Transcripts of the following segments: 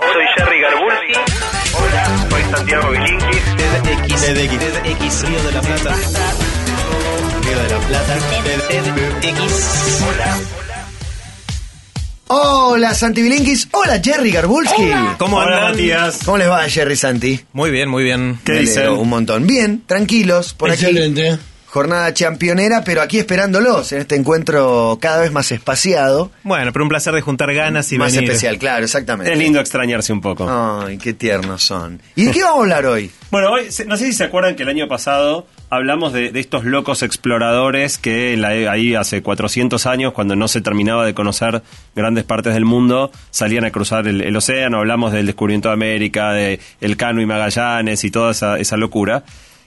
Soy Jerry Garbulski. Hola, soy Santiago Bilinkis. TEDx, TEDx, Río de la Plata. Río de la Plata. TEDx. Hola. Hola Santi Bilinkis, hola Jerry Garbulski. ¿Cómo Hola, andan? Matías. ¿Cómo les va Jerry Santi? Muy bien, muy bien. ¿Qué Me dicen? alegro Un montón. Bien, tranquilos, por aquí. Excelente. Jornada championera, pero aquí esperándolos en este encuentro cada vez más espaciado. Bueno, pero un placer de juntar ganas y más venir. especial, claro, exactamente. Es lindo extrañarse un poco. Ay, qué tiernos son. ¿Y de qué vamos a hablar hoy? Bueno, hoy, no sé si se acuerdan que el año pasado hablamos de, de estos locos exploradores que la- ahí hace 400 años, cuando no se terminaba de conocer grandes partes del mundo, salían a cruzar el, el océano. Hablamos del descubrimiento de América, de Elcano y Magallanes y toda esa, esa locura.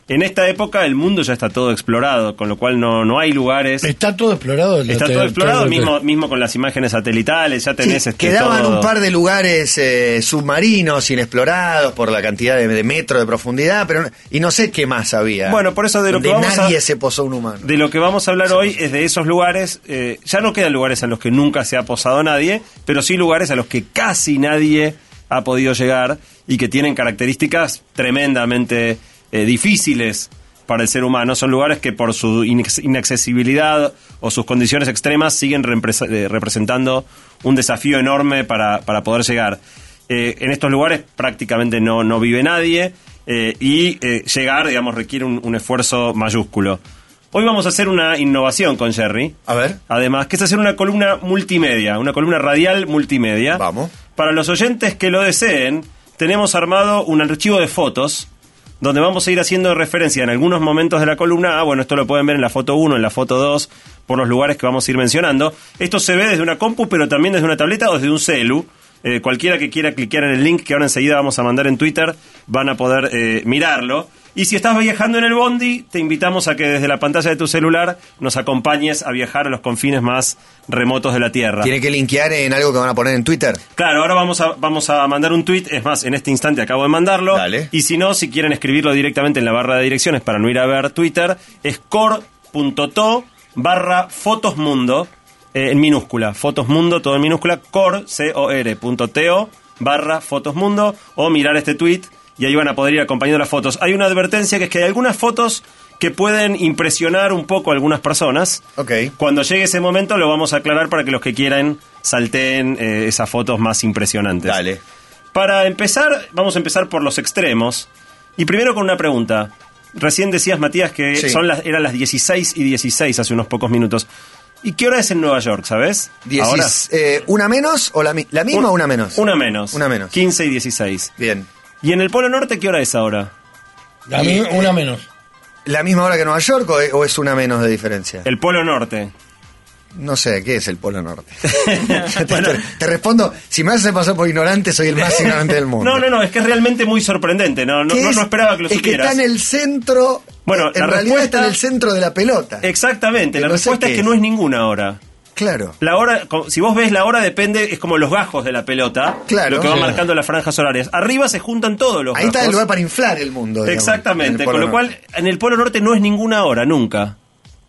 En esta época el mundo ya está todo explorado, con lo cual no, no hay lugares. Está todo explorado. Está todo explorado, mismo, mismo con las imágenes satelitales, ya tenés Sí, este, quedaban todo- un par de lugares eh, submarinos inexplorados por la cantidad de, de metros de profundidad, pero y no sé qué más había. Bueno, por eso de lo que vamos a- nadie se posó un humano. De lo que vamos a hablar hoy es de esos lugares, eh, ya no quedan lugares en los que nunca se ha posado nadie, pero sí lugares a los que casi nadie ha podido llegar y que tienen características tremendamente eh, difíciles para el ser humano. Son lugares que por su inaccesibilidad o sus condiciones extremas siguen eh, representando un desafío enorme para, para poder llegar. Eh, en estos lugares prácticamente no, no vive nadie eh, y eh, llegar, digamos, requiere un, un esfuerzo mayúsculo. Hoy vamos a hacer una innovación con Jerry. A ver. Además, que es hacer una columna multimedia, una columna radial multimedia. Vamos. Para los oyentes que lo deseen, tenemos armado un archivo de fotos donde vamos a ir haciendo referencia en algunos momentos de la columna. Ah, bueno, esto lo pueden ver en la foto 1, en la foto 2, por los lugares que vamos a ir mencionando. Esto se ve desde una compu, pero también desde una tableta o desde un celu. Eh, cualquiera que quiera cliquear en el link que ahora enseguida vamos a mandar en Twitter, van a poder eh, mirarlo. Y si estás viajando en el Bondi, te invitamos a que desde la pantalla de tu celular nos acompañes a viajar a los confines más remotos de la Tierra. Tiene que linkear en algo que van a poner en Twitter. Claro, ahora vamos a, vamos a mandar un tweet. Es más, en este instante acabo de mandarlo. Dale. Y si no, si quieren escribirlo directamente en la barra de direcciones para no ir a ver Twitter, es core.to barra fotosmundo eh, en minúscula. Fotosmundo, todo en minúscula. core, C-O-R, punto T-O, barra fotosmundo. O mirar este tweet y ahí van a poder ir acompañando las fotos. Hay una advertencia que es que hay algunas fotos que pueden impresionar un poco a algunas personas. Ok. Cuando llegue ese momento lo vamos a aclarar para que los que quieran salteen eh, esas fotos más impresionantes. Dale. Para empezar, vamos a empezar por los extremos. Y primero con una pregunta. Recién decías, Matías, que Sí. son las, eran las 16 y 16 hace unos pocos minutos. ¿Y qué hora es en Nueva York, sabes? Diecis- eh, ¿Una menos o la misma o una menos? Una menos. Una menos. 15 y 16. Bien. ¿Y en el Polo Norte qué hora es ahora? A mí, una menos. ¿La misma hora que Nueva York o, o es una menos de diferencia? El Polo Norte. No sé, ¿qué es el Polo Norte? te, te- te respondo, si me haces pasar por ignorante, soy el más ignorante del mundo. No, no, no, es que es realmente muy sorprendente. No, no, ¿Qué no, es? no esperaba que lo Es que supieras. está en el centro. Bueno, en la realidad respuesta- está en el centro de la pelota. Exactamente, la No sé respuesta qué es que es. no es ninguna hora. Claro. La hora, si vos ves la hora depende, es como los gajos de la pelota, Claro. lo que va marcando las franjas horarias. Arriba se juntan todos los Ahí está el lugar para inflar el mundo. digamos, Exactamente, el con lo cual en el Polo Norte no es ninguna hora, nunca.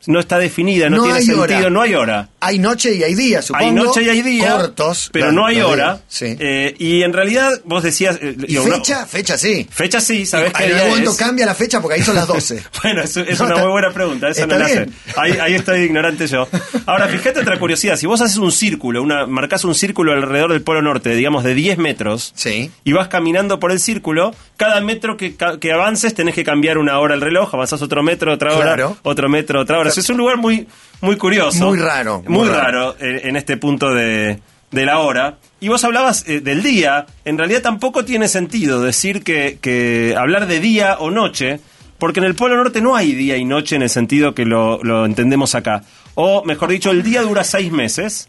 No está definida, no, No tiene sentido, hora. no hay hora. Hay noche y hay día, supongo. hay noche y hay día, Cortos. pero claro, no hay hora. Sí. Eh, y en realidad vos decías... eh, ¿Y digo, no- fecha? Fecha sí. fecha sí, ¿sabés qué día momento es? cambia la fecha porque ahí son las 12. Bueno, es, es No, una está- muy buena pregunta, eso no la sé. Ahí, ahí estoy ignorante yo. Ahora, fíjate otra curiosidad, si vos haces un círculo, una, marcás un círculo alrededor del Polo Norte, digamos de 10 metros, Sí. y vas caminando por el círculo, cada metro que, que avances tenés que cambiar una hora el reloj, avanzás otro metro, otra hora, Claro. otro metro, otra hora. Es un lugar muy, muy curioso. Muy raro, Muy, muy raro, eh, en este punto de, de la hora. Y vos hablabas eh, del día, en realidad tampoco tiene sentido decir que, que hablar de día o noche, porque en el Polo Norte no hay día y noche en el sentido que lo, lo entendemos acá. O, mejor dicho, el día dura seis meses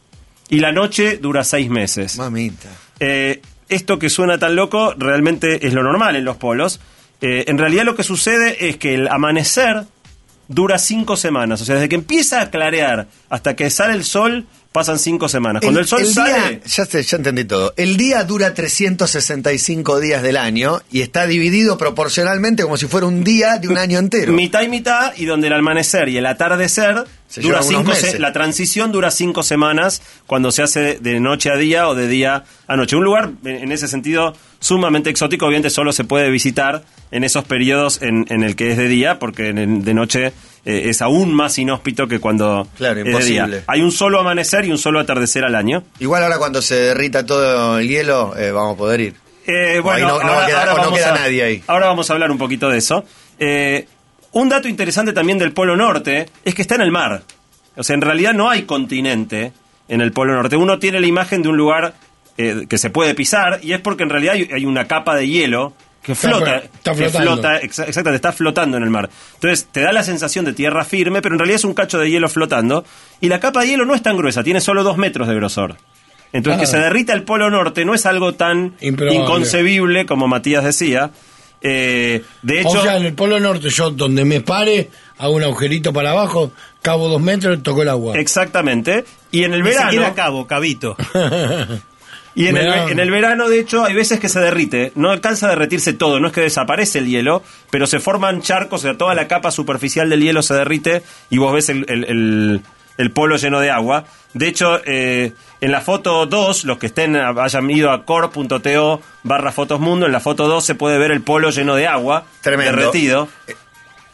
y la noche dura seis meses. Mamita. Eh, esto que suena tan loco realmente es lo normal en los polos. Eh, en realidad lo que sucede es que el amanecer dura cinco semanas. O sea, desde que empieza a clarear hasta que sale el sol, pasan cinco semanas. Cuando el, sol día- sale... ya, sé, ya entendí todo. El día dura 365 días del año y está dividido proporcionalmente como si fuera un día de un año entero. Mitad y mitad, y donde el amanecer y el atardecer Se dura cinco meses. la transición dura cinco semanas cuando se hace de noche a día o de día a noche. Un lugar, en ese sentido, sumamente exótico. Obviamente solo se puede visitar en esos periodos en, en el que es de día, porque de noche eh, es aún más inhóspito que cuando Claro, es de día. imposible. Hay un solo amanecer y un solo atardecer al año. Igual ahora cuando se derrita todo el hielo, eh, vamos a poder ir. Eh, bueno, ahí no- no ahora, queda- ahora no vamos queda a- nadie ahí. Ahora vamos a hablar un poquito de eso. Eh, un dato interesante también del Polo Norte es que está en el mar. O sea, en realidad no hay continente en el Polo Norte. Uno tiene la imagen de un lugar eh, que se puede pisar y es porque en realidad hay, hay una capa de hielo que Está flota, flo- está que flotando. flota, exa- exactamente, está flotando en el mar. Entonces te da la sensación de tierra firme, pero en realidad es un cacho de hielo flotando y la capa de hielo no es tan gruesa, tiene solo dos metros de grosor. Entonces Ah. que se derrita el Polo Norte no es algo tan Improbable. inconcebible como Matías decía. Eh, de hecho, o sea, en el Polo Norte, yo donde me pare, hago un agujerito para abajo, cabo dos metros, toco el agua. exactamente. Y en el Ni verano, cabo, cabito. y en el, en el verano, de hecho, hay veces que se derrite. No alcanza a derretirse todo, no es que desaparece el hielo, pero se forman charcos, o sea, toda la capa superficial del hielo se derrite y vos ves el, el- el- el polo lleno de agua. De hecho, eh, en la foto 2, los que estén hayan ido a core.to barra fotos mundo, en la foto 2 se puede ver el polo lleno de agua, Tremendo. derretido.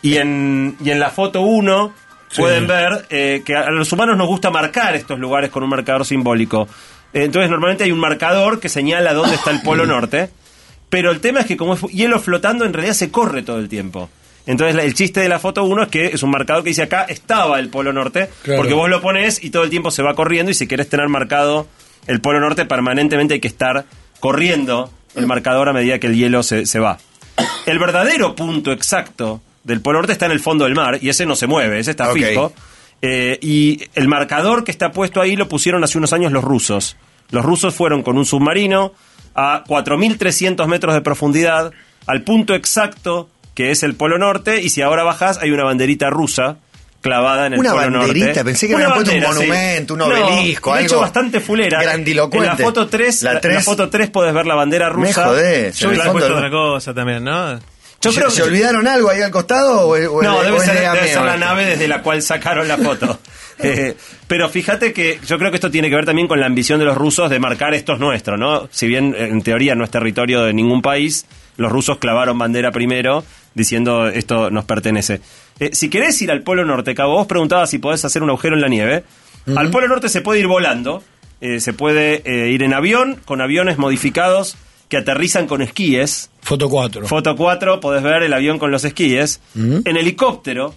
Y en, y en la foto 1 Sí. pueden ver eh, que a los humanos nos gusta marcar estos lugares con un marcador simbólico. Entonces normalmente hay un marcador que señala dónde está el polo norte, pero el tema es que como es hielo flotando en realidad se corre todo el tiempo. Entonces el chiste de la foto 1 es que es un marcador que dice acá estaba el polo norte, Claro. porque vos lo pones y todo el tiempo se va corriendo y si querés tener marcado el polo norte permanentemente hay que estar corriendo el marcador a medida que el hielo se, se va. El verdadero punto exacto del Polo Norte está en el fondo del mar y ese no se mueve, ese está fijo. Eh, y el marcador que está puesto ahí lo pusieron hace unos años los rusos. Los rusos fueron con un submarino a 4.300 metros de profundidad al punto exacto que es el Polo Norte y si ahora bajás hay una banderita rusa clavada en el Una Polo banderita, Norte. pensé que Una habían puesto un sí. monumento, un No, obelisco, de hecho bastante fulera. grandilocuente. En la foto 3, La la, tres- la foto 3 podés ver la bandera Me rusa. jodés, Yo hubiera puesto no. otra cosa también, ¿no? Yo ¿Se, creo se que olvidaron algo ahí al costado? O, o- No, debe ser, de debe ameo ser la nave desde la cual sacaron la foto. Eh, pero fíjate que yo creo que esto tiene que ver también con la ambición de los rusos de marcar esto es nuestro, ¿no? Si bien en teoría no es territorio de ningún país, los rusos clavaron bandera primero diciendo esto nos pertenece. Eh, si querés ir al Polo Norte, Cabo, vos preguntabas si podés hacer un agujero en la nieve. Al Polo Norte se puede ir volando, eh, se puede eh, ir en avión, con aviones modificados que aterrizan con esquíes. Foto 4. Foto 4, podés ver el avión con los esquíes. En helicóptero,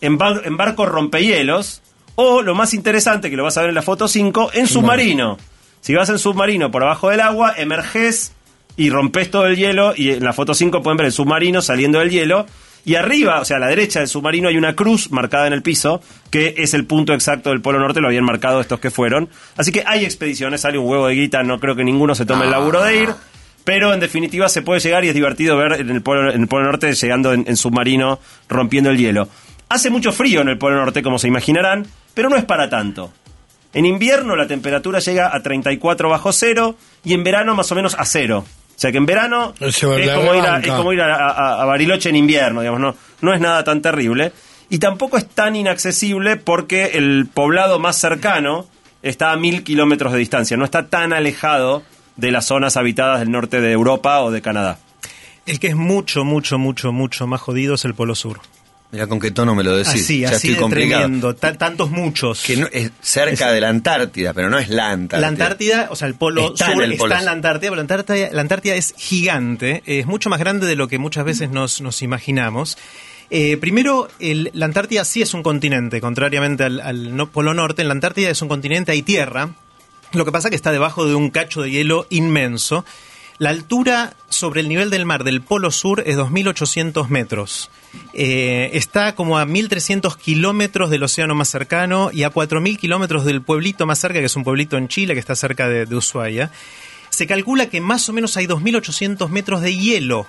en, bar- en barco rompehielos. O lo más interesante, que lo vas a ver en la foto 5, en submarino. Si vas en submarino por abajo del agua, emerges y rompes todo el hielo. Y en la foto 5 pueden ver el submarino saliendo del hielo. Y arriba, o sea, a la derecha del submarino hay una cruz marcada en el piso, que es el punto exacto del Polo Norte, lo habían marcado estos que fueron. Así que hay expediciones, sale un huevo de guita, no creo que ninguno se tome el laburo de ir. Pero en definitiva se puede llegar y es divertido ver en el Polo, en el Polo Norte llegando en, en submarino rompiendo el hielo. Hace mucho frío en el Polo Norte, como se imaginarán, pero no es para tanto. En invierno la temperatura llega a 34 bajo cero y en verano más o menos a cero. O sea que en verano es como, ir a, banca. es como ir a, a- a Bariloche en invierno, digamos, no, no es nada tan terrible. Y tampoco es tan inaccesible porque el poblado más cercano está a mil kilómetros de distancia, no está tan alejado de las zonas habitadas del norte de Europa o de Canadá. El que es mucho, mucho, mucho, mucho más jodido es el Polo Sur. Mira con qué tono me lo decís. así, ya así estoy de tremendo. Tantos muchos. Que no- es cerca de la Antártida, pero no es la Antártida. La Antártida, o sea, el polo Está en sur polo está en la. Antártida, pero la Antártida, la Antártida es gigante, es mucho más grande de lo que muchas veces nos, nos imaginamos. Eh, primero, el- la Antártida sí es un continente, contrariamente al, al no- Polo Norte. En la Antártida es un continente, hay tierra. Lo que pasa es que está debajo de un cacho de hielo inmenso. La altura sobre el nivel del mar del Polo Sur es 2.800 metros. Eh, está como a 1.300 kilómetros del océano más cercano y a 4.000 kilómetros del pueblito más cerca, que es un pueblito en Chile que está cerca de, de Ushuaia. Se calcula que más o menos hay 2.800 metros de hielo.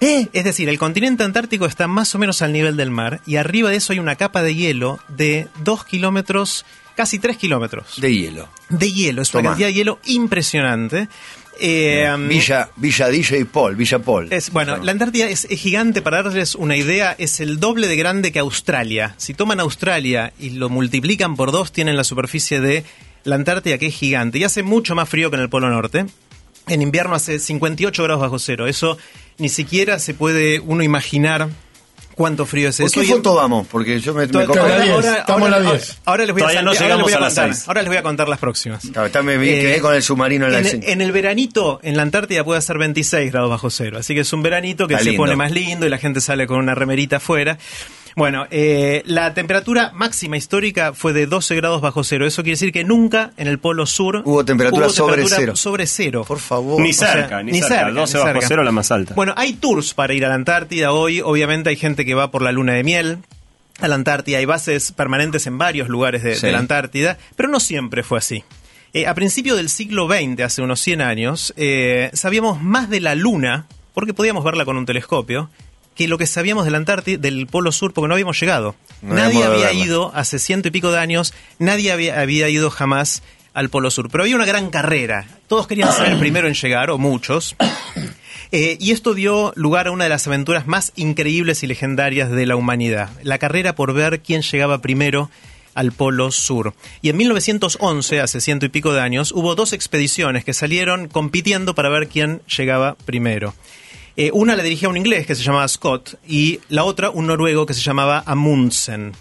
Es decir, el continente antártico está más o menos al nivel del mar y arriba de eso hay una capa de hielo de 2 kilómetros, casi 3 kilómetros De hielo. de hielo. Es una cantidad de hielo impresionante. Eh, um, Villa, Villa DJ Paul, Villa Paul. Es, bueno, No. la Antártida es, es gigante, para darles una idea, es el doble de grande que Australia. Si toman Australia y lo multiplican por dos, tienen la superficie de la Antártida, que es gigante. Y hace mucho más frío que en el Polo Norte. En invierno hace 58 grados bajo cero. Eso ni siquiera se puede uno imaginar cuánto frío es ¿Por eso. qué Y en- foto vamos? Porque yo me, me estamos en la 10. ahora les voy a, Todavía no llegamos a a las contar. seis. Ahora les voy a contar las próximas. Está- me, quedé con el submarino en la en, el veranito, en la Antártida puede ser 26 grados bajo cero. Así que es un veranito que Está se lindo. pone más lindo y la gente sale con una remerita afuera. Bueno, eh, la temperatura máxima histórica fue de 12 grados bajo cero. Eso quiere decir que nunca en el polo sur Hubo temperatura sobre temperatura cero. sobre cero. Por favor. Ni O sea, cerca, ni, cerca. 12 ni bajo cerca. cero la más alta. Bueno, hay tours para ir a la Antártida hoy. Obviamente hay gente que va por la luna de miel a la Antártida. Hay bases permanentes en varios lugares de, Sí. de la Antártida, pero no siempre fue así. Eh, a principios del siglo XX, hace unos 100 años, eh, sabíamos más de la luna, porque podíamos verla con un telescopio, que lo que sabíamos de la Antártida, del Polo Sur, porque no habíamos llegado. No nadie había ido hace ciento y pico de años, nadie había, había ido jamás al Polo Sur. Pero había una gran carrera. Todos querían ser el primero en llegar, o muchos. Eh, y esto dio lugar a una de las aventuras más increíbles y legendarias de la humanidad. La carrera por ver quién llegaba primero al Polo Sur. Y en 1911, hace ciento y pico de años, hubo dos expediciones que salieron compitiendo para ver quién llegaba primero. Eh, una la dirigía un inglés que se llamaba Scott y la otra un noruego que se llamaba Amundsen.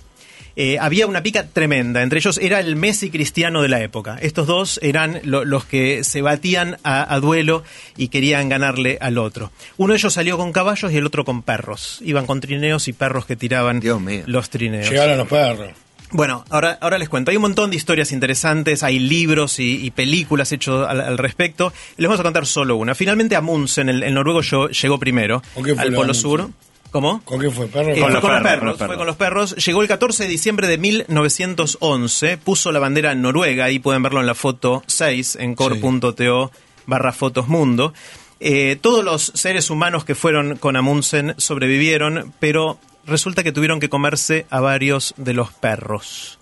Eh, había una pica tremenda. Entre ellos era el Messi cristiano de la época. Estos dos eran lo- los que se batían a, a duelo y querían ganarle al otro. Uno de ellos salió con caballos y el otro con perros. Iban con trineos y perros que tiraban Dios mío. los trineos. Llegaron los perros. Bueno, ahora, ahora les cuento. Hay un montón de historias interesantes, hay libros y, y películas hechos al, al respecto. Les vamos a contar solo una. Finalmente Amundsen, el, el noruego, llegó, llegó primero ¿Con qué fue al lo Polo? Sur. ¿Cómo? ¿Con qué fue, perro? Eh, Con fue los con perros, perros, con los fue perros. con los perros. Llegó el 14 de diciembre de 1911, puso la bandera noruega, ahí pueden verlo en la foto 6 en core.to barra fotos mundo. Eh, todos los seres humanos que fueron con Amundsen sobrevivieron, pero resulta que tuvieron que comerse a varios de los perros.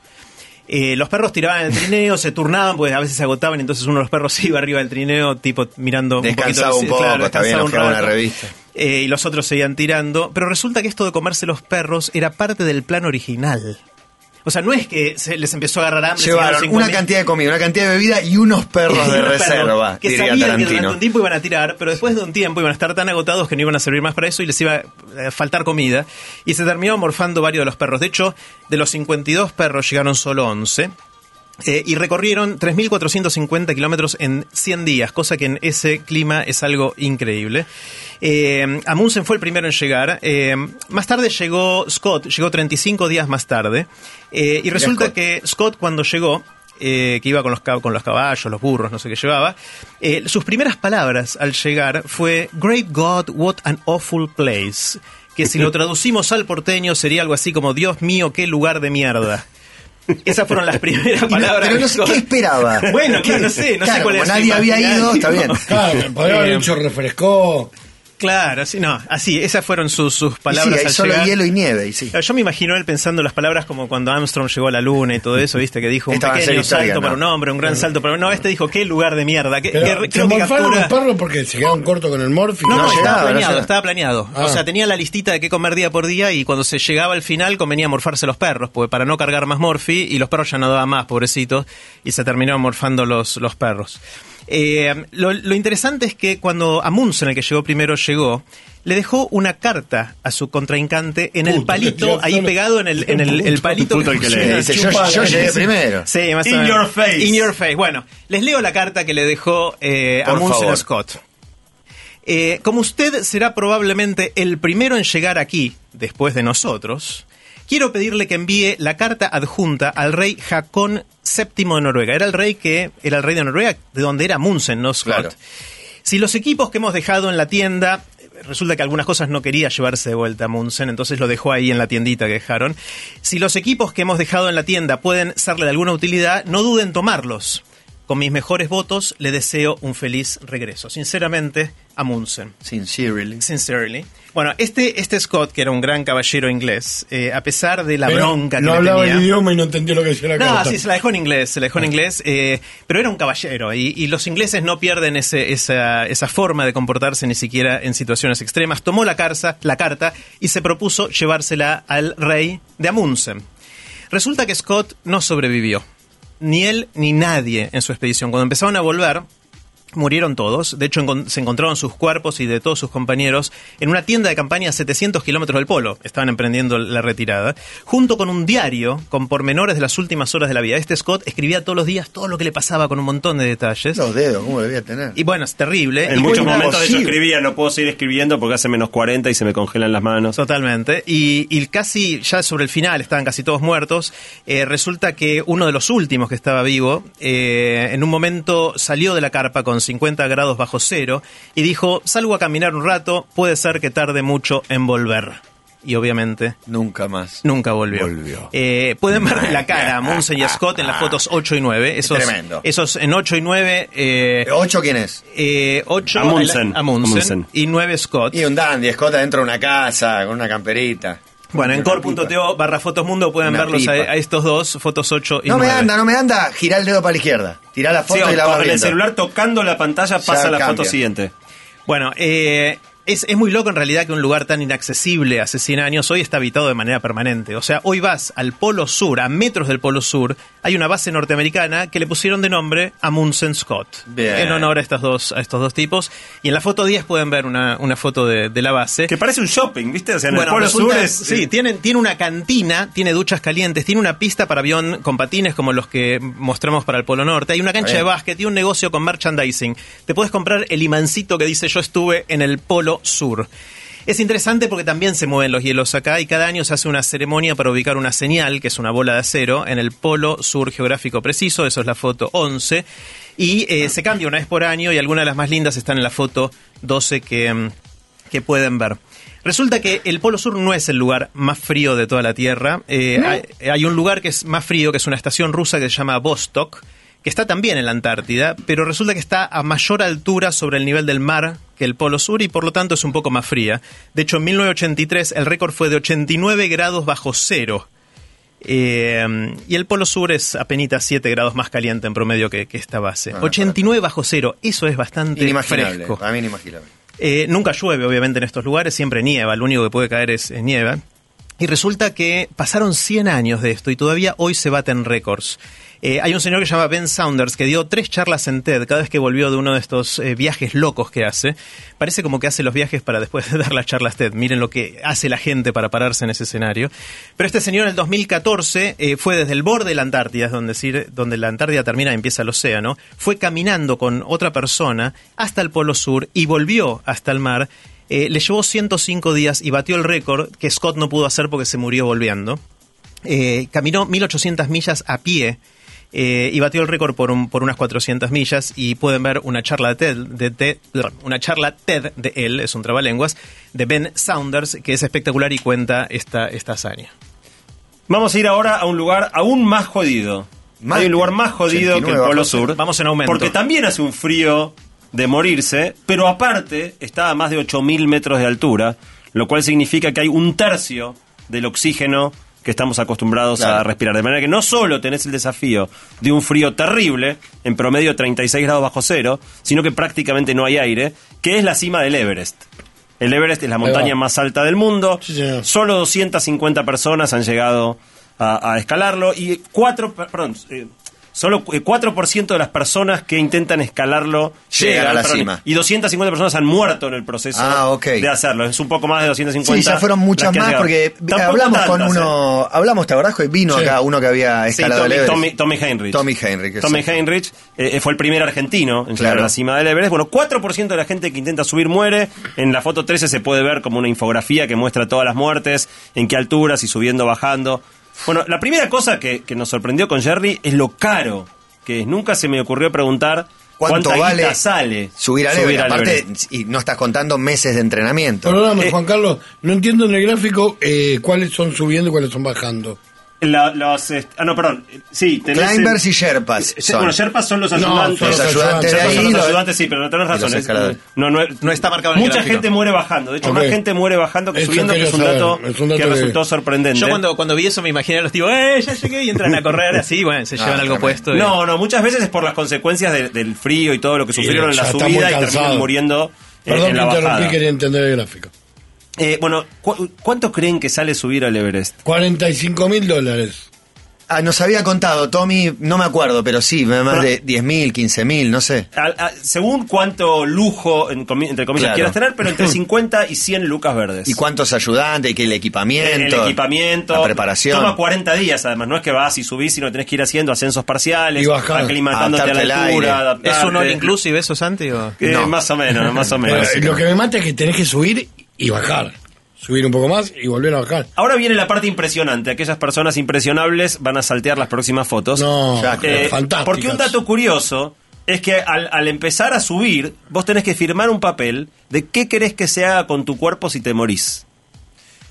Eh, los perros tiraban el trineo, se turnaban, pues a veces se agotaban, entonces uno de los perros iba arriba del trineo, tipo mirando Descansaba un un poquito. poco, claro, bien, un una revista. Eh, y los otros seguían tirando. Pero resulta que esto de comerse los perros era parte del plan original. O sea, no es que se les empezó a agarrar hambre. Llevaron una 5.000 cantidad de comida, una cantidad de bebida y unos perros de reserva, que diría sabían que durante un tiempo iban a tirar, pero después de un tiempo iban a estar tan agotados que no iban a servir más para eso y les iba a faltar comida. Y se terminó morfando varios de los perros. De hecho, de los 52 perros llegaron solo 11. Eh, y recorrieron 3.450 kilómetros en 100 días, cosa que en ese clima es algo increíble. Eh, Amundsen fue el primero en llegar. eh, más tarde llegó Scott, llegó 35 días más tarde. y resulta Scott. que Scott cuando llegó, que iba con los, con los caballos, los burros, no sé qué llevaba, sus primeras palabras al llegar fue Great God, what an awful place. Que si lo traducimos al porteño sería algo así como Dios mío, qué lugar de mierda. Esas fueron las primeras no- palabras. pero no sé qué esperaba. Bueno, claro, no sé, no sé cuál su nadie había ido, está bien. Claro, podría haber Eh, dicho refrescó. Claro, sí, no, así, esas fueron sus, sus Y palabras sí, hay al solo llegar. hielo y nieve, y sí. Yo me imagino él pensando las palabras como cuando Armstrong llegó a la luna y todo eso, viste, que dijo un Esta pequeño historia, salto ¿no? para un hombre, un gran salto para un... No, este dijo, qué lugar de mierda, qué, Pero, qué- ¿Se creo que morfaron los captura... perros porque se quedaron cortos con el morfi? No, no, No estaba planeado, estaba planeado. Ah. O sea, tenía la listita de qué comer día por día y cuando se llegaba al final convenía morfarse los perros, porque para no cargar más morfi y los perros ya no daban más, pobrecitos, y se terminaron morfando los, los perros. Eh, lo, lo interesante es que cuando Amundsen, el que llegó primero, llegó, le dejó una carta a su contrincante en el palito, que ahí pegado en el, en el, el palito. Puto el que. Dice, yo, llegué primero. Sí, más o In menos. your face. In your face. Bueno, les leo la carta que le dejó eh, Amundsen favor. a Scott. Eh, como usted será probablemente el primero en llegar aquí, después de nosotros, quiero pedirle que envíe la carta adjunta al rey Hakon VII de Noruega. Era el rey que era el rey de Noruega, de donde era Amundsen, no Scott. Claro. Si los equipos que hemos dejado en la tienda, resulta que algunas cosas no quería llevarse de vuelta a Munsen, entonces lo dejó ahí en la tiendita que dejaron. Si los equipos que hemos dejado en la tienda pueden serle de alguna utilidad, no duden en tomarlos. Con mis mejores votos le deseo un feliz regreso. Sinceramente, Amundsen. Sincerely. Sincerely. Bueno, este, este Scott, que era un gran caballero inglés, eh, a pesar de la Pero bronca que no le hablaba tenía... el idioma y no entendió lo que decía la No, carta. sí, se la dejó en inglés, se la dejó en inglés, eh, pero era un caballero y, y los ingleses no pierden ese- esa, esa forma de comportarse ni siquiera en situaciones extremas. Tomó la, carza- la carta y se propuso llevársela al rey de Amundsen. Resulta que Scott no sobrevivió, ni él ni nadie en su expedición. Cuando empezaron a volver, murieron todos. De hecho, encon- se encontraron sus cuerpos y de todos sus compañeros en una tienda de campaña a 700 kilómetros del polo. Estaban emprendiendo la retirada. Junto con un diario con pormenores de las últimas horas de la vida. Este Scott escribía todos los días todo lo que le pasaba con un montón de detalles. Los dedos, ¿cómo debía tener? Y bueno, es terrible. En Y muchos momentos de eso imposible. escribía, no puedo seguir escribiendo porque hace menos 40 y se me congelan las manos. Totalmente. Y, y casi, ya sobre el final, estaban casi todos muertos. Eh, resulta que uno de los últimos que estaba vivo, eh, en un momento salió de la carpa con 50 grados bajo cero y dijo, salgo a caminar un rato, puede ser que tarde mucho en volver. Y obviamente Nunca más. nunca volvió. Volvió. Eh, pueden ver la cara a Munsen y Scott en las fotos 8 y 9. Esos, Tremendo. Esos en 8 y 9... Eh, ¿Ocho quién es? eh, 8 Amundsen. Amundsen, Amundsen. y 9 Scott. Y un dandy, Scott adentro de una casa, con una camperita. Bueno, en core.to barra fotos mundo pueden Una verlos a, estos dos, fotos 8 y No me 9. anda, no me anda. Girá el dedo para la izquierda. Tirá la foto y la vas en el celular tocando la pantalla pasa Ya la foto siguiente. Bueno, eh, es, es muy loco en realidad que un lugar tan inaccesible hace 100 años hoy está habitado de manera permanente. O sea, hoy vas al Polo Sur, a metros del Polo Sur, hay una base norteamericana que le pusieron de nombre Amundsen Scott. Bien. En honor a estos dos, a estos dos tipos. Y en la foto 10 pueden ver una, una foto de, de la base. Que parece un shopping, ¿viste? O sea, en Bueno, el Polo resulta- Sur es... Sí, tiene, tiene una cantina, tiene duchas calientes, tiene una pista para avión con patines como los que mostramos para el Polo Norte. Hay una cancha Bien. de básquet y un negocio con merchandising. Te puedes comprar el imancito que dice yo estuve en el Polo Sur. Es interesante porque también se mueven los hielos acá y cada año se hace una ceremonia para ubicar una señal, que es una bola de acero, en el polo sur geográfico preciso, eso es la foto 11, y eh, se cambia una vez por año y algunas de las más lindas están en la foto 12 que, mm, que pueden ver. Resulta que el Polo Sur no es el lugar más frío de toda la Tierra. Eh, hay, hay un lugar que es más frío, que es una estación rusa que se llama Vostok, que está también en la Antártida, pero resulta que está a mayor altura sobre el nivel del mar que el Polo Sur y por lo tanto es un poco más fría. De hecho, en 1983 el récord fue de 89 grados bajo cero. Eh, y el Polo Sur es apenas 7 grados más caliente en promedio que, que esta base. Ah, 89 bajo cero, eso es bastante Inimaginable. fresco. Para mí inimaginable. Eh, nunca llueve, obviamente, en estos lugares, siempre nieva, lo único que puede caer es, es nieve. Y resulta que pasaron 100 años de esto y todavía hoy se baten récords. Eh, hay un señor que se llama Ben Saunders que dio tres charlas en TED cada vez que volvió de uno de estos eh, viajes locos que hace. Parece como que hace los viajes para después de dar las charlas TED. Miren lo que hace la gente para pararse en ese escenario. Pero este señor en el 2014 eh, fue desde el borde de la Antártida, es donde, decir, donde la Antártida termina y empieza el océano, fue caminando con otra persona hasta el Polo Sur y volvió hasta el mar. Le llevó 105 días y batió el récord que Scott no pudo hacer porque se murió volviendo. Caminó 1800 millas a pie eh, y batió el récord por, un- por unas 400 millas y pueden ver una charla de TED, de TED- una charla TED de él, es un trabalenguas, de Ben Saunders, que es espectacular y cuenta esta, esta hazaña. Vamos a ir ahora a un lugar aún más jodido. Más- Hay un lugar más jodido que el 89 Polo Sur. Vamos en aumento. Porque también hace un frío de morirse, pero aparte está a más de 8.000 metros de altura, lo cual significa que hay un tercio del oxígeno que estamos acostumbrados a respirar. De manera que no solo tenés el desafío de un frío terrible, en promedio 36 grados bajo cero, sino que prácticamente no hay aire, que es la cima del Everest. El Everest es la montaña más alta del mundo. Sí, señor. Solo 250 personas han llegado a, a escalarlo y cuatro, per- perdón, eh, solo eh, 4% de las personas que intentan escalarlo Llegan llegan a la cima. Y 250 personas han muerto en el proceso Ah, de hacerlo. Es un poco más de 250. Sí, ya fueron muchas más porque Tampoco hablamos con ¿eh? uno, hablamos, ¿te acordás? que Vino Sí. acá uno que había Sí, escalado Tommy, el Everest. Tommy, Tommy Heinrich. Tommy Heinrich, Tommy. Heinrich eh, fue el primer argentino en llegar a la cima del Everest. Bueno, 4% de la gente que intenta subir muere. En la foto 13 se puede ver como una infografía que muestra todas las muertes, en qué alturas y subiendo, bajando. Bueno, la primera cosa que, que nos sorprendió con Jerry es lo caro que es. Nunca se me ocurrió preguntar ¿Cuánto cuánta vale guita sale subir al subir Everest? Aparte, y no estás contando meses de entrenamiento. Perdóname, Eh, Juan Carlos, no entiendo en el gráfico eh, cuáles son subiendo y cuáles son bajando. La- los, ah, no, perdón. Sí, tenés Climbers el- y Sherpas. Son. Bueno, Sherpas son los No, ayudantes. son los ayudantes de ahí, son los los- ayudantes, sí, pero no tenés razón. no, no, No está marcado en el Mucha gente muere bajando. De hecho, Ok. más gente muere bajando que subiendo, que es un saber, dato, es un dato que que- resultó sorprendente. Yo cuando, cuando vi eso me imaginé a los tipos, ¡eh, ya llegué! Y entran a correr así, bueno, se llevan algo tremendo. puesto. y- No, no, muchas veces es por las consecuencias de- del frío y todo lo que sufrieron en la subida y terminan muriendo Perdón en que la interrumpí, bajada. quería entender el gráfico. Eh, bueno, ¿cu- ¿cuánto creen que sale subir al Everest? 45 mil dólares. Ah, nos había contado, Tommy, no me acuerdo, pero sí, más de 10.000, 15.000, no sé. Al- a- según cuánto lujo, en comi- entre comillas, Claro. quieras tener, pero entre 50 y 100 lucas verdes. ¿Y cuántos ayudantes? ¿Y qué el equipamiento? el equipamiento. La preparación. Toma 40 días, además. No es que vas y subís, sino tenés que ir haciendo ascensos parciales, Y bajar. aclimatándote a la altura. ¿Es un all inclusive eso, Santi? o? Eh, No. Más o menos, más o menos. sí, lo no. que me mata es que tenés que subir y bajar. Subir un poco más y volver a bajar. Ahora viene la parte impresionante. Aquellas personas impresionables van a saltear las próximas fotos. No, Ya, Eh, fantásticas. Porque un dato curioso es que al, al empezar a subir, vos tenés que firmar un papel de qué querés que se haga con tu cuerpo si te morís.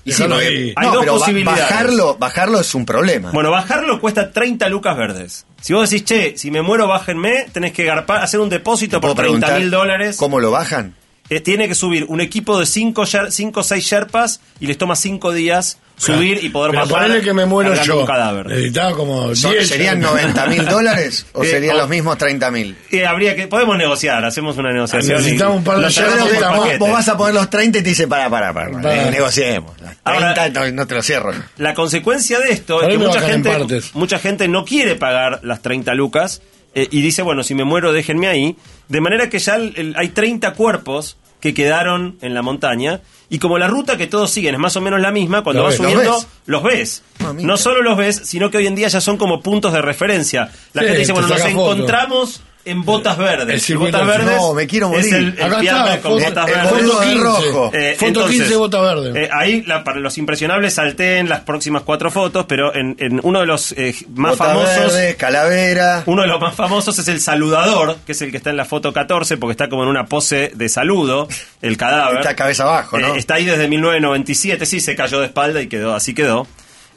Y sí, ahí. Hay no, dos pero posibilidades. bajarlo, bajarlo es un problema. Bueno, bajarlo cuesta 30 lucas verdes. Si vos decís, che, si me muero, bájenme, tenés que garpar, hacer un depósito por ¿Puedo 30 preguntar mil dólares. ¿Cómo lo bajan? Eh, tiene que subir un equipo de 5 o 6 sherpas y les toma 5 días subir y poder Pero bajar. ponele que me muero yo. un cadáver. Necesitaba como Son- 10. ¿Serían 90 mil dólares o Eh, serían o- los mismos 30 mil? Eh, habría que, podemos negociar, hacemos una negociación. Necesitamos y un par de vos, vos vas a poner los 30 y te dice, para, para, para, Para. negociemos. Los 30 Ahora- no, no te lo cierro. La consecuencia de esto es que mucha gente, mucha gente no quiere pagar las 30 lucas eh, y dice, bueno, si me muero, déjenme ahí. De manera que ya el- el- hay 30 cuerpos que quedaron en la montaña. Y como la ruta que todos siguen es más o menos la misma, cuando Lo vas ves, ¿los subiendo, ves? los ves. No solo los ves, sino que hoy en día ya son como puntos de referencia. La Sí, gente dice, bueno, nos foto. encontramos en botas verdes. El botas verdes No, me quiero es morir. el, el Acá fiambre está, con foto, botas el verdes. foto de 15. rojo. Eh, foto entonces, 15, bota verde. eh, ahí, la- para los impresionables, salté en las próximas cuatro fotos, pero en, en uno de los eh, más Bota famosos. verde, calavera. Uno de los más famosos es el saludador, que es el que está en la foto 14, porque está como en una pose de saludo, el cadáver. Está cabeza abajo, ¿no? Eh, está ahí desde 1997, sí, se cayó de espalda y quedó, así quedó.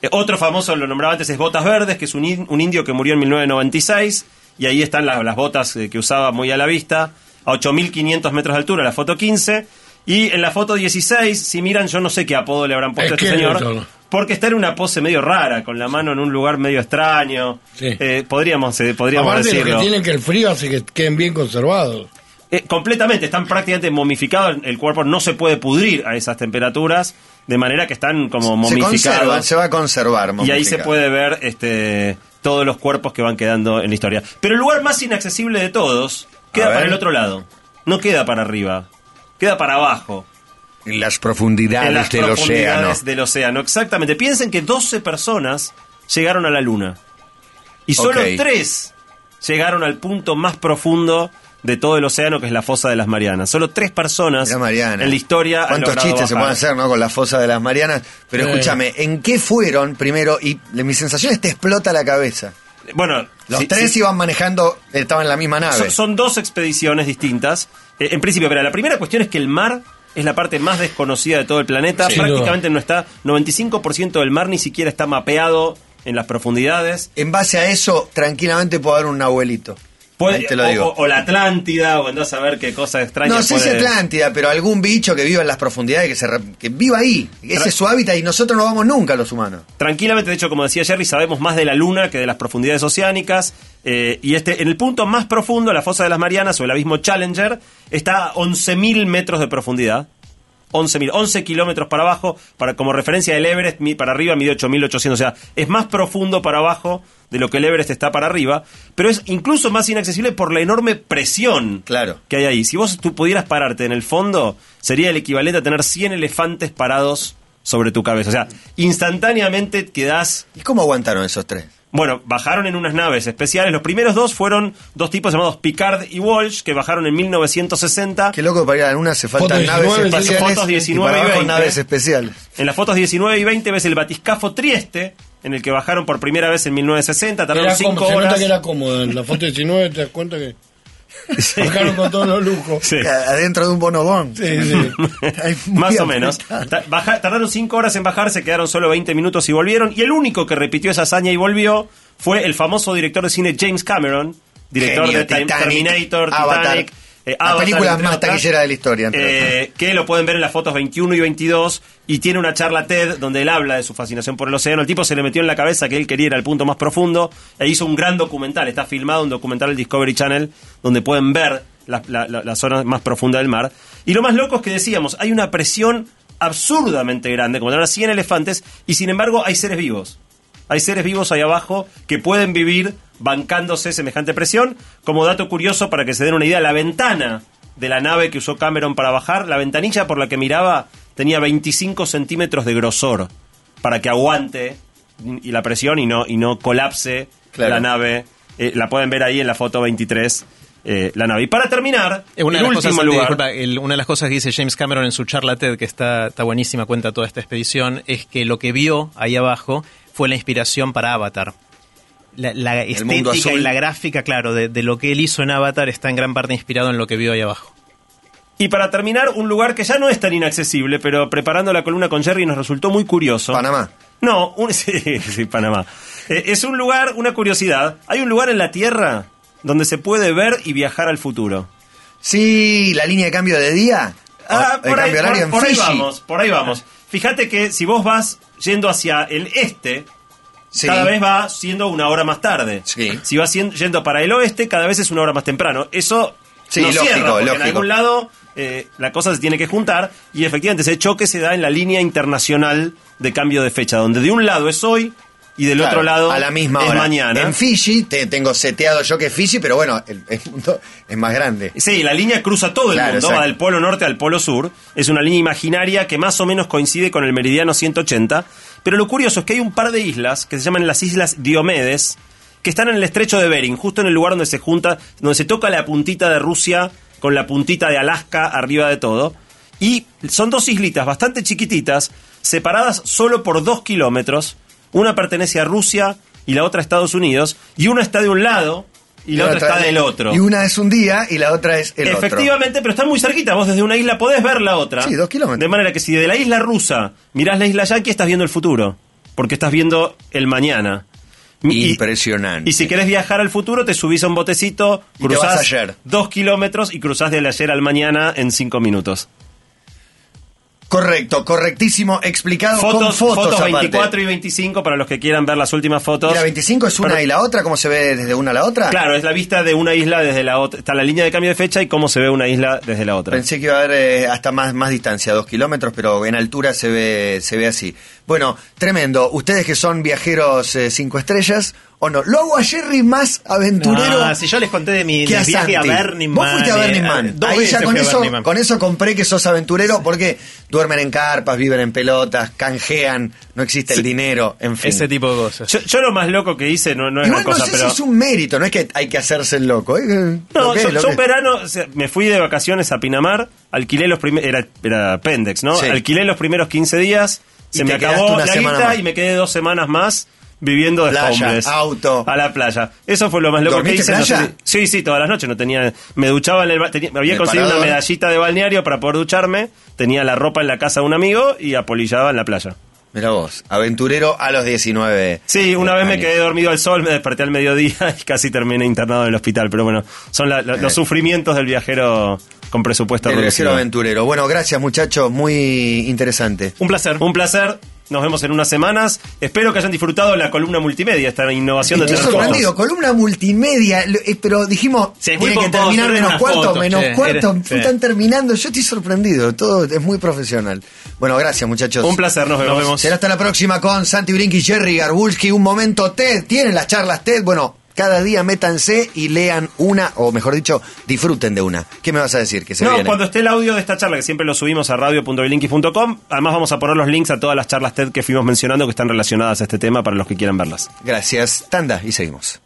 Eh, otro famoso, lo nombraba antes, es Botas Verdes, que es un, in- un indio que murió en 1996, y ahí están las, las botas eh, que usaba muy a la vista, a 8.500 metros de altura, la foto 15. Y en la foto 16, si miran, yo no sé qué apodo le habrán puesto a este señor, porque está en una pose medio rara, con la mano en un lugar medio extraño. Sí. Eh, podríamos, eh, podríamos Aparte, lo decirlo. que tienen que el frío hace que queden bien conservados. Eh, completamente, están prácticamente momificados, el cuerpo no se puede pudrir a esas temperaturas, de manera que están como Se conserva, momificados. se va a conservar. y ahí se momificado. puede ver este, todos los cuerpos que van quedando en la historia. Pero el lugar más inaccesible de todos queda para el otro lado, no queda para arriba, queda para abajo. En las profundidades en las del océano. profundidades del océano. Exactamente. Piensen que 12 personas llegaron a la Luna. Y solo Ok. tres llegaron al punto más profundo de todo el océano, que es la fosa de las Marianas. Solo tres personas Mariana. en la historia ¿Cuántos chistes se pueden hacer ¿no? con la fosa de las Marianas? Pero Eh. escúchame, ¿en qué fueron primero? Y de mi sensación es te explota la cabeza. Bueno, Los sí- tres sí- iban manejando, estaban en la misma nave. son, son dos expediciones distintas. Eh, en principio, pero la primera cuestión es que el mar es la parte más desconocida de todo el planeta. Prácticamente no está, 95% del mar ni siquiera está mapeado en las profundidades. En base a eso, tranquilamente puedo dar un abuelito. Puede- te lo o, digo. o- o la Atlántida, o andás a ver qué cosa extraña. no sé si puede- Atlántida, pero algún bicho que viva en las profundidades, que, se re- que viva ahí. Ese Tra- es su hábitat y nosotros no vamos nunca los humanos. Tranquilamente, de hecho, como decía Jerry, sabemos más de la Luna que de las profundidades oceánicas. eh, y este, en el punto más profundo, la fosa de las Marianas o el abismo Challenger, está a 11.000 metros de profundidad. 11.000, 11 kilómetros para abajo, para, como referencia el Everest mi- para arriba mide 8.800, o sea, es más profundo para abajo de lo que el Everest está para arriba, pero es incluso más inaccesible por la enorme presión Claro. que hay ahí. Si vos tú pudieras pararte en el fondo, sería el equivalente a tener 100 elefantes parados sobre tu cabeza. O sea, instantáneamente quedás... ¿Y cómo aguantaron esos tres? Bueno, bajaron en unas naves especiales. Los primeros dos fueron dos tipos llamados Picard y Walsh, que bajaron en 1960. Qué loco, para ir a la luna se faltan Fotos naves 19, espaciales fotos y 19 para y abajo 20. naves especiales. En las fotos 19 y 20 ves el batiscafo Trieste, en el que bajaron por primera vez en 1960. Tardaron Era como, 5 se nota horas. que era cómodo. En la foto 19 te das cuenta que. Bajaron con todos los lujos. Sí. Adentro de un bonobón. Sí, sí. Más o menos. baja- tardaron 5 horas en bajar, se quedaron solo 20 minutos y volvieron. Y el único que repitió esa hazaña y volvió fue el famoso director de cine James Cameron, director Genio, de Time- Terminator, Avatar. Titanic. Eh, Avatar, películas entre más otras. taquilleras de la historia, Eh, que lo pueden ver en las fotos 21 y 22 y tiene una charla TED donde él habla de su fascinación por el océano. El tipo se le metió en la cabeza que él quería ir al punto más profundo e hizo un gran documental. Está filmado un documental del Discovery Channel donde pueden ver la, la- la- la zona más profunda del mar. Y lo más loco es que decíamos, hay una presión absurdamente grande, como tener 100 elefantes, y sin embargo hay seres vivos. Hay seres vivos ahí abajo que pueden vivir bancándose semejante presión. Como dato curioso, para que se den una idea, la ventana de la nave que usó Cameron para bajar, la ventanilla por la que miraba tenía 25 centímetros de grosor para que aguante y la presión y no, y no colapse Claro. la nave. Eh, la pueden ver ahí en la foto 23, eh, la nave. Y para terminar, Eh, Una el de, las último cosas, lugar... disculpa, el- una de las cosas que dice James Cameron en su charla TED, que está, está buenísima, cuenta toda esta expedición, es que lo que vio ahí abajo fue la inspiración para Avatar. La, estética y la gráfica, claro, de, de lo que él hizo en Avatar está en gran parte inspirado en lo que vio ahí abajo. Y para terminar, un lugar que ya no es tan inaccesible, pero preparando la columna con Jerry nos resultó muy curioso. Panamá. No, un- sí, sí, Panamá. Eh, es un lugar, una curiosidad. Hay un lugar en la Tierra donde se puede ver y viajar al futuro. Sí, la línea de cambio de día. Ah, por ahí, cambio horario por- en por ahí vamos, por ahí vamos. Fíjate que si vos vas yendo hacia el este, Sí. cada vez va siendo una hora más tarde. Sí. Si vas yendo, yendo para el oeste, cada vez es una hora más temprano. Eso Sí, no lógico, cierra, porque en lógico. algún lado eh, la cosa se tiene que juntar y efectivamente ese choque se da en la línea internacional de cambio de fecha, donde de un lado es hoy y del Claro, otro lado a la misma es hora. mañana. En Fiji, te, tengo seteado yo que es Fiji, pero bueno, el, el mundo es más grande. Sí, la línea cruza todo el mundo, exacto. va del polo norte al polo sur. Es una línea imaginaria que más o menos coincide con el meridiano 180. Pero lo curioso es que hay un par de islas que se llaman las Islas Diomedes, que están en el estrecho de Bering, justo en el lugar donde se junta, donde se toca la puntita de Rusia con la puntita de Alaska arriba de todo. Y son dos islitas bastante chiquititas, separadas solo por dos kilómetros. Una pertenece a Rusia y la otra a Estados Unidos. Y una está de un lado y la otra está del otro. Y una es un día y la otra es el otro. Efectivamente, pero están muy cerquita. Vos desde una isla podés ver la otra. Sí, dos kilómetros. De manera que si de la isla rusa mirás la isla yankee, estás viendo el futuro. Porque estás viendo el mañana. Y- Impresionante. Y si querés viajar al futuro, te subís a un botecito, Y te cruzás ayer. dos kilómetros y cruzás del ayer al mañana en cinco minutos. Correcto, correctísimo, explicado con Fotos, fotos, fotos aparte. 24 y 25 para los que quieran ver las últimas fotos. ¿Y la 25 es una Pero- y la otra? ¿Cómo se ve desde una a la otra? Claro, es la vista de una isla desde la otra. Está la línea de cambio de fecha y cómo se ve una isla desde la otra. Pensé que iba a haber eh, hasta más, más distancia, dos kilómetros, pero en altura se ve, se ve así. Bueno, tremendo. Ustedes que son viajeros eh, cinco estrellas, ¿o no? Lo hago a Jerry más aventurero. No, si yo les conté de mi, que de a viaje a Santi. Burning Vos fuiste a eh, Burning Man. dos Ahí ya con a eso, con eso compré que sos aventurero porque duermen en carpas, viven en pelotas, canjean, no existe el dinero, en fin. Ese tipo de cosas. Yo, yo lo más loco que hice no, no es Igual gran cosa, no sé pero. si es un mérito, no es que hay que hacerse el loco. ¿eh? No, que yo, es, lo yo que un verano o sea, me fui de vacaciones a Pinamar, alquilé los primeros. Era, era Pendex, ¿no? Sí. Alquilé los primeros 15 días, Y se me acabó una la semana guita y me quedé dos semanas más viviendo de Playa, homeless. auto. A la playa. Eso fue lo más loco que ¿Dormiste hice. no playa? sé si- sí, sí, todas las noches. No tenía, me duchaba en el tenía- me había ¿De conseguido una medallita de balneario para poder ducharme. Tenía la ropa en la casa de un amigo y apolillaba en la playa. Mira vos, aventurero a los 19. Sí, una vez me quedé dormido al sol, me desperté al mediodía y casi terminé internado en el hospital. Pero bueno, son la- la- los Eh. sufrimientos del viajero con presupuesto El viajero aventurero. Bueno, gracias muchachos, muy interesante. Un placer. Un placer. Nos vemos en unas semanas. Espero que hayan disfrutado la columna multimedia, esta innovación de Estoy sorprendido, columna multimedia, eh, pero dijimos, Sí, tiene que terminar menos cuarto, menos che, cuarto, están terminando, yo estoy sorprendido, todo es muy profesional. Bueno, gracias muchachos. Un placer, nos vemos. vemos. Será hasta la próxima con Santi Brinky y Jerry Garbulski, un momento TED, tienen las charlas TED, bueno, cada día métanse y lean una, o mejor dicho, disfruten de una. ¿Qué me vas a decir? Que se No, viene. cuando esté el audio de esta charla, que siempre lo subimos a radio.bilinkis.com, además vamos a poner los links a todas las charlas TED que fuimos mencionando que están relacionadas a este tema para los que quieran verlas. Gracias, Tanda, y seguimos.